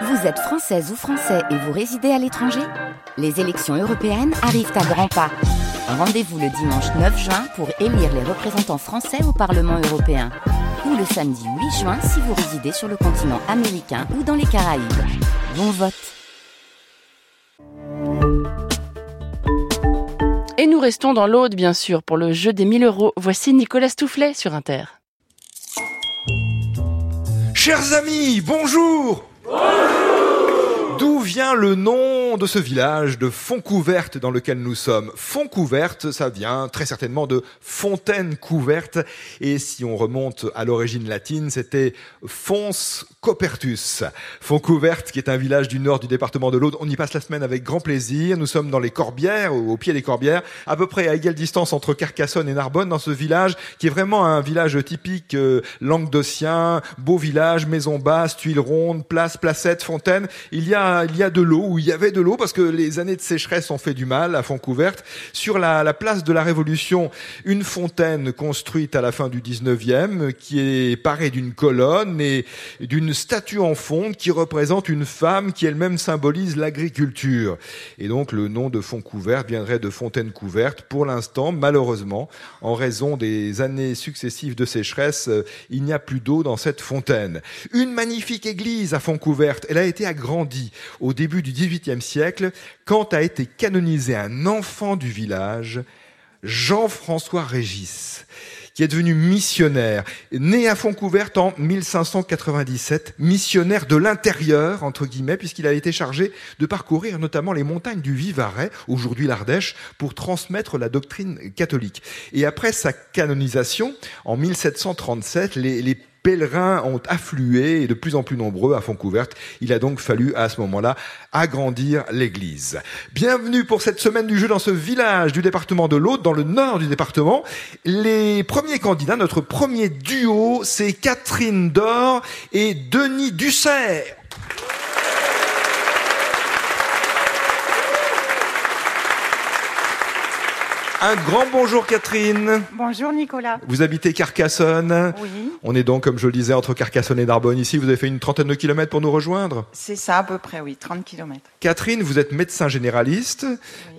Vous êtes française ou français et vous résidez à l'étranger Les élections européennes arrivent à grands pas. Rendez-vous le dimanche 9 juin pour élire les représentants français au Parlement européen. Ou le samedi 8 juin si vous résidez sur le continent américain ou dans les Caraïbes. Bon vote Et nous restons dans l'Aude, bien sûr, pour le jeu des 1000 euros. Voici Nicolas Stoufflet sur Inter. Chers amis, bonjour Anjo! Vient le nom de ce village de Fontcouverte dans lequel nous sommes Fontcouverte, ça vient très certainement de fontaine couverte. Et si on remonte à l'origine latine, c'était Fons Copertus. Fontcouverte, qui est un village du nord du département de l'Aude. On y passe la semaine avec grand plaisir. Nous sommes dans les Corbières, au pied des Corbières, à peu près à égale distance entre Carcassonne et Narbonne, dans ce village qui est vraiment un village typique euh, languedocien, beau village, maison basse, tuiles rondes, place, placette, fontaine. Il y a, il y a de l'eau, où il y avait de l'eau, parce que les années de sécheresse ont fait du mal à Fontcouverte. Sur la, la place de la Révolution, une fontaine construite à la fin du 19e, qui est parée d'une colonne et d'une statue en fonte qui représente une femme qui elle-même symbolise l'agriculture. Et donc le nom de Fontcouverte viendrait de fontaine couverte. Pour l'instant, malheureusement, en raison des années successives de sécheresse, euh, il n'y a plus d'eau dans cette fontaine. Une magnifique église à Fontcouverte. Elle a été agrandie au début du XVIIIe siècle quand a été canonisé un enfant du village, Jean-François Régis qui est devenu missionnaire, né à Fontcouverte en 1597, missionnaire de l'intérieur, entre guillemets, puisqu'il a été chargé de parcourir notamment les montagnes du Vivarais, aujourd'hui l'Ardèche, pour transmettre la doctrine catholique. Et après sa canonisation, en 1737, les, les pèlerins ont afflué et de plus en plus nombreux à Fontcouverte. Il a donc fallu à ce moment-là agrandir l'église. Bienvenue pour cette semaine du jeu dans ce village du département de l'Aude, dans le nord du département. Les premiers candidats, notre premier duo, c'est Catherine Dor et Denis Dussert. Un grand bonjour Catherine. Bonjour Nicolas. Vous habitez Carcassonne. Oui. On est donc, comme je le disais, entre Carcassonne et Narbonne ici. Vous avez fait une trentaine de kilomètres pour nous rejoindre. C'est ça à peu près, oui, 30 km. Catherine, vous êtes médecin généraliste,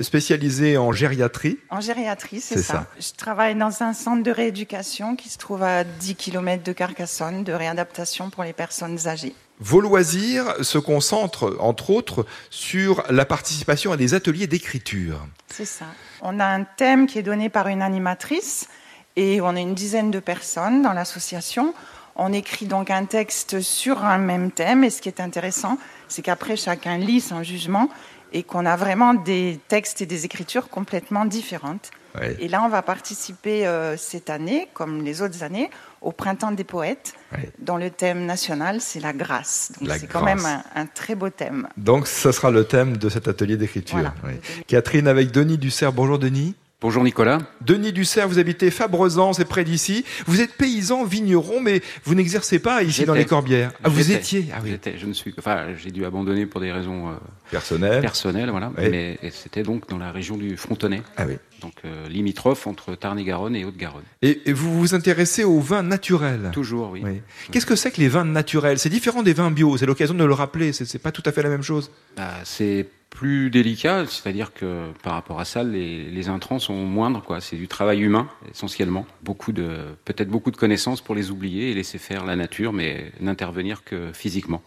spécialisé en gériatrie. En gériatrie, c'est C'est ça. Je travaille dans un centre de rééducation qui se trouve à 10 km de Carcassonne, de réadaptation pour les personnes âgées. Vos loisirs se concentrent, entre autres, sur la participation à des ateliers d'écriture. C'est ça. On a un thème qui est donné par une animatrice et on est une dizaine de personnes dans l'association. On écrit donc un texte sur un même thème et ce qui est intéressant, c'est qu'après chacun lit son jugement et qu'on a vraiment des textes et des écritures complètement différentes. Ouais. Et là, on va participer euh, cette année, comme les autres années, au Printemps des poètes, Ouais. dont le thème national, c'est la grâce. Donc c'est quand même un, un très beau thème. Donc, ce sera le thème de cet atelier d'écriture. Voilà. Oui. Catherine avec Denis Dussert. Bonjour Denis. Bonjour Nicolas. Denis Dussert, vous habitez Fabrezan, c'est près d'ici. Vous êtes paysan, vigneron, mais vous n'exercez pas ici dans les Corbières. Ah, vous étiez Ah oui. Je ne suis, enfin, j'ai dû abandonner pour des raisons euh, Personnel. personnelles, voilà. Oui. Mais c'était donc dans la région du Frontenay, Ah oui. donc euh, limitrophe entre Tarn-et-Garonne et Haute-Garonne. Et, et vous vous intéressez aux vins naturels. Toujours, oui. Oui. Qu'est-ce que c'est que les vins naturels? C'est différent des vins bio. C'est l'occasion de le rappeler. C'est c'est pas tout à fait la même chose. Bah, c'est plus délicat, c'est-à-dire que par rapport à ça, les, les intrants sont moindres, quoi. C'est du travail humain essentiellement, beaucoup de, peut-être beaucoup de connaissances pour les oublier et laisser faire la nature, mais n'intervenir que physiquement.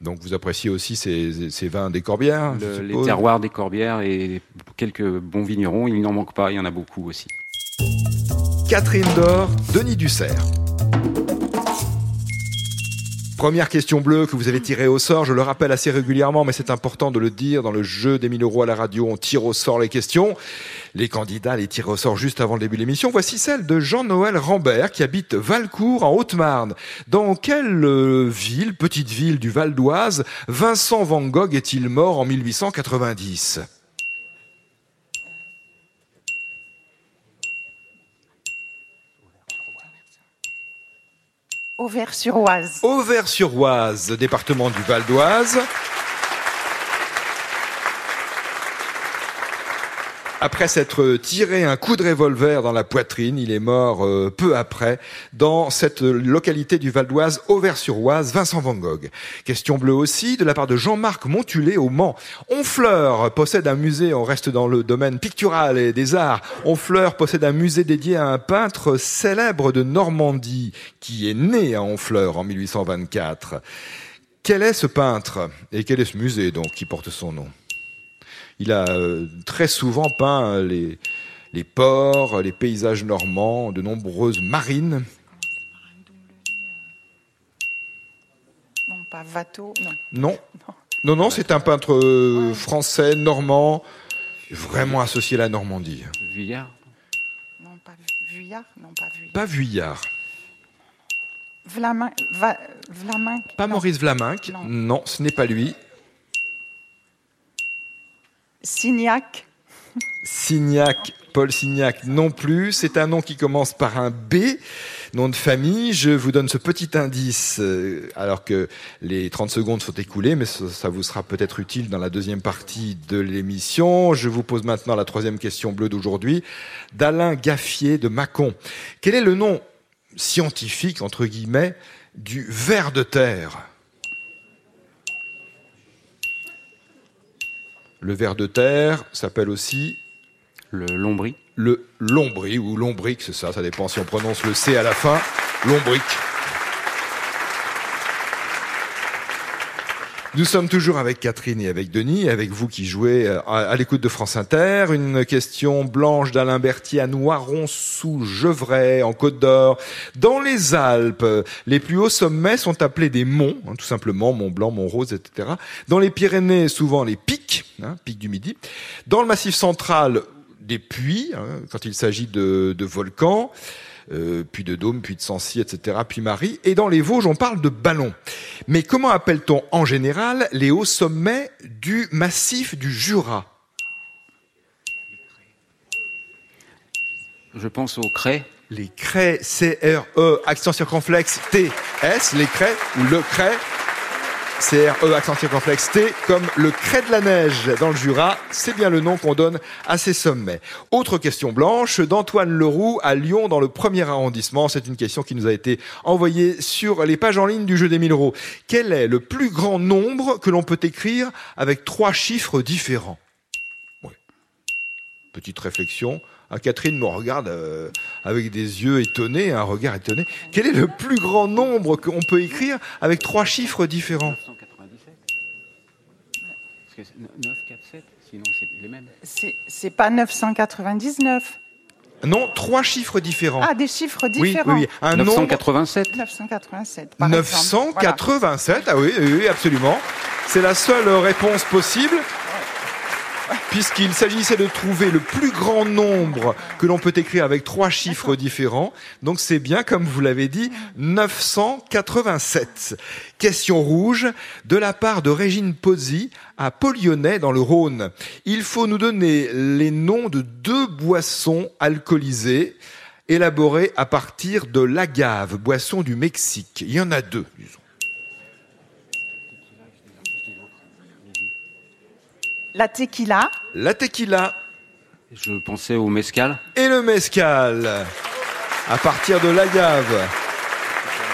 Donc vous appréciez aussi ces, ces vins des Corbières Le- les terroirs des Corbières et quelques bons vignerons, il n'en manque pas, il y en a beaucoup aussi. Catherine Dor, Denis Dussert. Première question bleue que vous avez tirée au sort, je le rappelle assez régulièrement, mais c'est important de le dire, dans le jeu des 1000 euros à la radio, on tire au sort les questions. Les candidats les tirent au sort juste avant le début de l'émission. Voici celle de Jean-Noël Rambert, qui habite Valcourt, en Haute-Marne. Dans quelle euh, ville, petite ville du Val d'Oise, Vincent Van Gogh est-il mort en 1890 Auvers-sur-Oise. Auvers-sur-Oise, département du Val d'Oise. Après s'être tiré un coup de revolver dans la poitrine, il est mort euh, peu après dans cette localité du Val d'Oise, Auvers-sur-Oise, Vincent Van Gogh. Question bleue aussi de la part de Jean-Marc Montulé au Mans. Honfleur possède un musée, on reste dans le domaine pictural et des arts. Honfleur possède un musée dédié à un peintre célèbre de Normandie qui est né à Honfleur en 1824. Quel est ce peintre et quel est ce musée donc qui porte son nom? Il a euh, très souvent peint les, les ports, les paysages normands, de nombreuses marines. Non, pas Watteau, non. Non, non, non, c'est un peintre euh, français, normand, vraiment associé à la Normandie. Vuillard Non, pas Vuillard, non, pas Vuillard. Pas Vuillard. Vlamin, Va- Vlaminck, Pas non. Maurice Vlaminck. Non. Non, ce n'est pas lui. Signac, Signac, Paul Signac non plus. C'est un nom qui commence par un B, nom de famille. Je vous donne ce petit indice euh, alors que les 30 secondes sont écoulées, mais ça, vous sera peut-être utile dans la deuxième partie de l'émission. Je vous pose maintenant la troisième question bleue d'aujourd'hui d'Alain Gaffier de Mâcon. Quel est le nom scientifique, entre guillemets, du ver de terre? Le ver de terre s'appelle aussi Le Lombry le lombri ou lombric, c'est ça, ça dépend si on prononce le C à la fin. Lombric. Nous sommes toujours avec Catherine et avec Denis, avec vous qui jouez euh, à, l'écoute de France Inter. Une question blanche d'Alain Berthier à Noiron-sous-Gevrey, en Côte d'Or. Dans les Alpes, les plus hauts sommets sont appelés des monts, hein, tout simplement, Mont Blanc, Mont Rose, etc. Dans les Pyrénées, souvent les pics, hein, pics du Midi. Dans le Massif central, des puits, hein, quand il s'agit de volcans, euh, puis de Dôme, puis de Sancy, etc., puis Marie. Et dans les Vosges, on parle de ballons. Mais comment appelle-t-on en général les hauts sommets du massif du Jura? Je pense au Cray. Les craies, C-R-E, accent circonflexe, T-S, les craies, ou le craie, C-R-E, accent circonflexe, T, comme le craie de la neige dans le Jura, c'est bien le nom qu'on donne à ces sommets. Autre question blanche d'Antoine Leroux à Lyon dans le premier arrondissement. C'est une question qui nous a été envoyée sur les pages en ligne du jeu des 1000 euros. Quel est le plus grand nombre que l'on peut écrire avec trois chiffres différents? Ouais. Petite réflexion. Ah, Catherine me regarde euh, avec des yeux étonnés, un regard étonné. Quel est le plus grand nombre qu'on peut écrire avec trois chiffres différents 997 Parce que c'est 9, 4, 7, sinon c'est les mêmes. c'est pas 999. Non, trois chiffres différents. Ah, des chiffres oui, oui, différents. oui. Un nombre 987 987. par exemple. 987. Ah oui, oui, oui, absolument. C'est la seule réponse possible. Puisqu'il s'agissait de trouver le plus grand nombre que l'on peut écrire avec trois chiffres différents. Donc c'est bien, comme vous l'avez dit, 987. Question rouge de la part de Régine Pozzi à Polyonnais dans le Rhône. Il faut nous donner les noms de deux boissons alcoolisées élaborées à partir de l'agave, boisson du Mexique. Il y en a deux, disons. La tequila, La tequila Je pensais au Mescal. et le mezcal à partir de l'agave.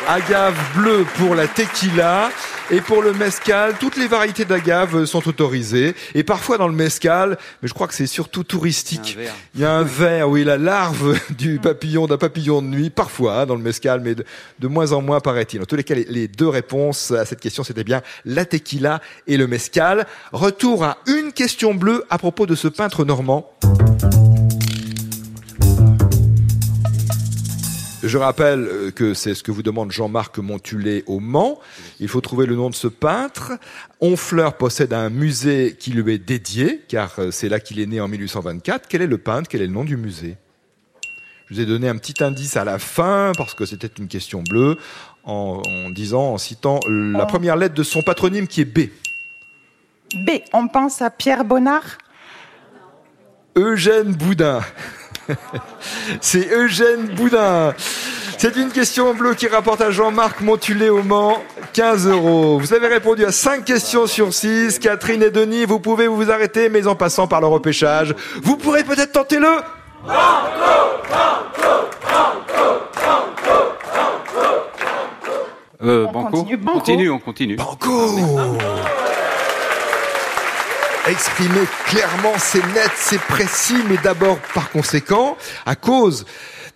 Agave bleue pour la tequila et pour le mezcal, toutes les variétés d'agave sont autorisées. Et parfois dans le mezcal, mais je crois que c'est surtout touristique. Il y a un ver. Il y a un ver, oui, la larve du papillon, d'un papillon de nuit, parfois hein, dans le mezcal, mais de, de moins en moins paraît-il. En tous les cas, les, les deux réponses à cette question, c'était bien la tequila et le mezcal. Retour à une question bleue à propos de ce peintre normand. Je rappelle euh, que c'est ce que vous demande Jean-Marc Montulé au Mans. Il faut trouver le nom de ce peintre. Honfleur possède un musée qui lui est dédié, car euh, c'est là qu'il est né en 1824. Quel est le peintre? Quel est le nom du musée? Je vous ai donné un petit indice à la fin, parce que c'était une question bleue, en, en disant, en citant la Oh. première lettre de son patronyme qui est B. B. On pense à Pierre Bonnard? Eugène Boudin. C'est Eugène Boudin. C'est une question bleue qui rapporte à Jean-Marc Montulé au Mans 15 euros. Vous avez répondu à 5 questions sur 6. Catherine et Denis, vous pouvez vous arrêter, mais en passant par le repêchage, vous pourrez peut-être tenter le... Euh, On Banco continue, Banco. continue, on continue. Banco Exprimé clairement, c'est net, c'est précis, mais d'abord, par conséquent, à cause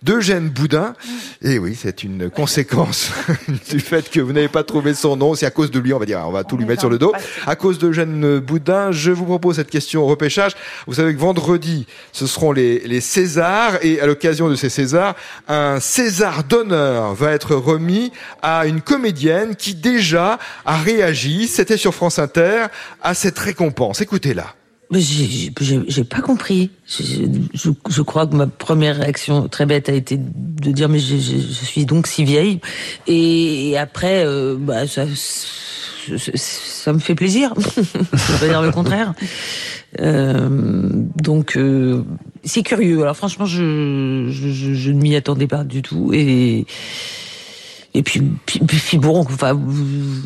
d'Eugène Boudin, et oui, c'est une conséquence du fait que vous n'avez pas trouvé son nom, c'est à cause de lui, on va dire, on va tout On lui est mettre sur le dos. À cause d'Eugène Boudin, je vous propose cette question au repêchage. Vous savez que vendredi, ce seront les, les Césars, et à l'occasion de ces Césars, un César d'honneur va être remis à une comédienne qui déjà a réagi, c'était sur France Inter, à cette récompense. Écoutez-la. J'ai- pas compris. Je, crois que ma première réaction très bête a été de dire mais je, suis donc si vieille. Et, après, euh, bah ça, me fait plaisir. je vais pas dire le contraire. Euh, donc euh, c'est curieux. Alors franchement, je, je ne m'y attendais pas du tout. Et et puis, puis, puis bon, enfin,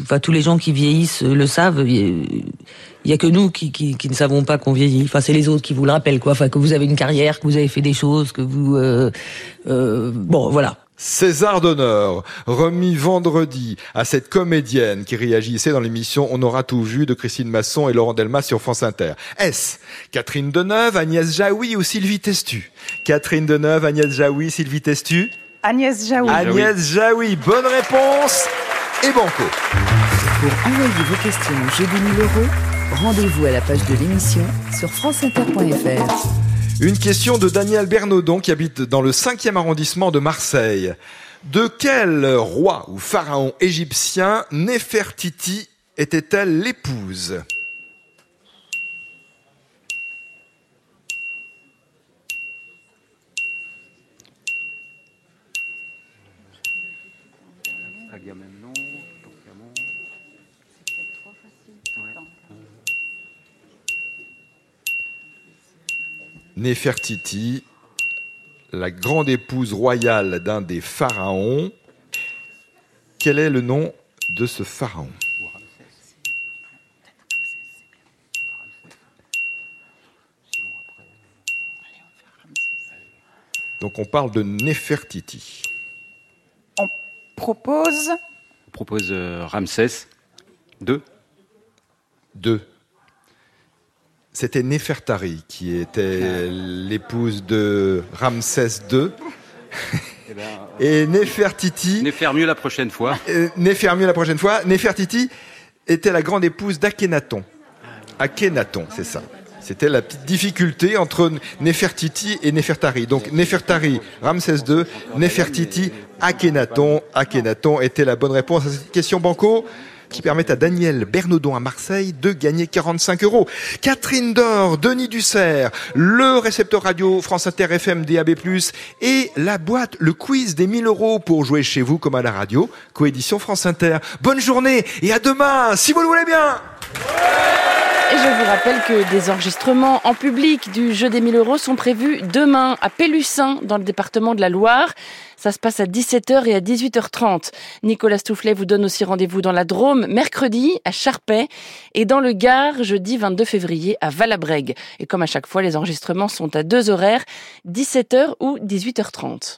enfin, tous les gens qui vieillissent le savent. Il y a que nous qui, qui, ne savons pas qu'on vieillit. Enfin, c'est les autres qui vous le rappellent, quoi. Enfin, que vous avez une carrière, que vous avez fait des choses, que vous, euh, euh, bon, voilà. César d'honneur, remis vendredi à cette comédienne qui réagissait dans l'émission On aura tout vu de Christine Masson et Laurent Delmas sur France Inter. Est-ce Catherine Deneuve, Agnès Jaoui ou Sylvie Testu? Catherine Deneuve, Agnès Jaoui, Sylvie Testu? Agnès Jaoui. Agnès Jaoui, bonne réponse et banco. Pour envoyer vos questions au jeu des 1000 euros, rendez-vous à la page de l'émission sur franceinter.fr. Une question de Daniel Bernaudon qui habite dans le 5e arrondissement de Marseille. De quel roi ou pharaon égyptien Néfertiti était-elle l'épouse? Néfertiti, la grande épouse royale d'un des pharaons. Quel est le nom de ce pharaon? Donc on parle de Néfertiti. Propose On propose euh, Ramsès II. Deux. C'était Néfertari qui était l'épouse de Ramsès II. Eh ben, Et Néfertiti, Venez faire mieux la prochaine fois. euh, Néfermieux la prochaine fois, Néfertiti était la grande épouse d'Akhenaton. Akhenaton, c'est ça. C'était la petite difficulté entre Néfertiti et Néfertari. Donc Néfertari, Ramsès II, Néfertiti, Akhenaton. Akhenaton était la bonne réponse à cette question banco qui permet à Daniel Bernaudon à Marseille de gagner 45 euros. Catherine Dor, Denis Dussert, le récepteur radio France Inter FM DAB+, et la boîte, le quiz des 1000 euros pour jouer chez vous comme à la radio, coédition France Inter. Bonne journée et à demain, si vous le voulez bien Et je vous rappelle que des enregistrements en public du jeu des 1000 euros sont prévus demain à Pélussin, dans le département de la Loire. Ça se passe à 17h et à 18h30. Nicolas Stoufflet vous donne aussi rendez-vous dans la Drôme mercredi à Charpais et dans le Gard jeudi 22 février à Valabrègue. Et comme à chaque fois, les enregistrements sont à deux horaires, 17h ou 18h30.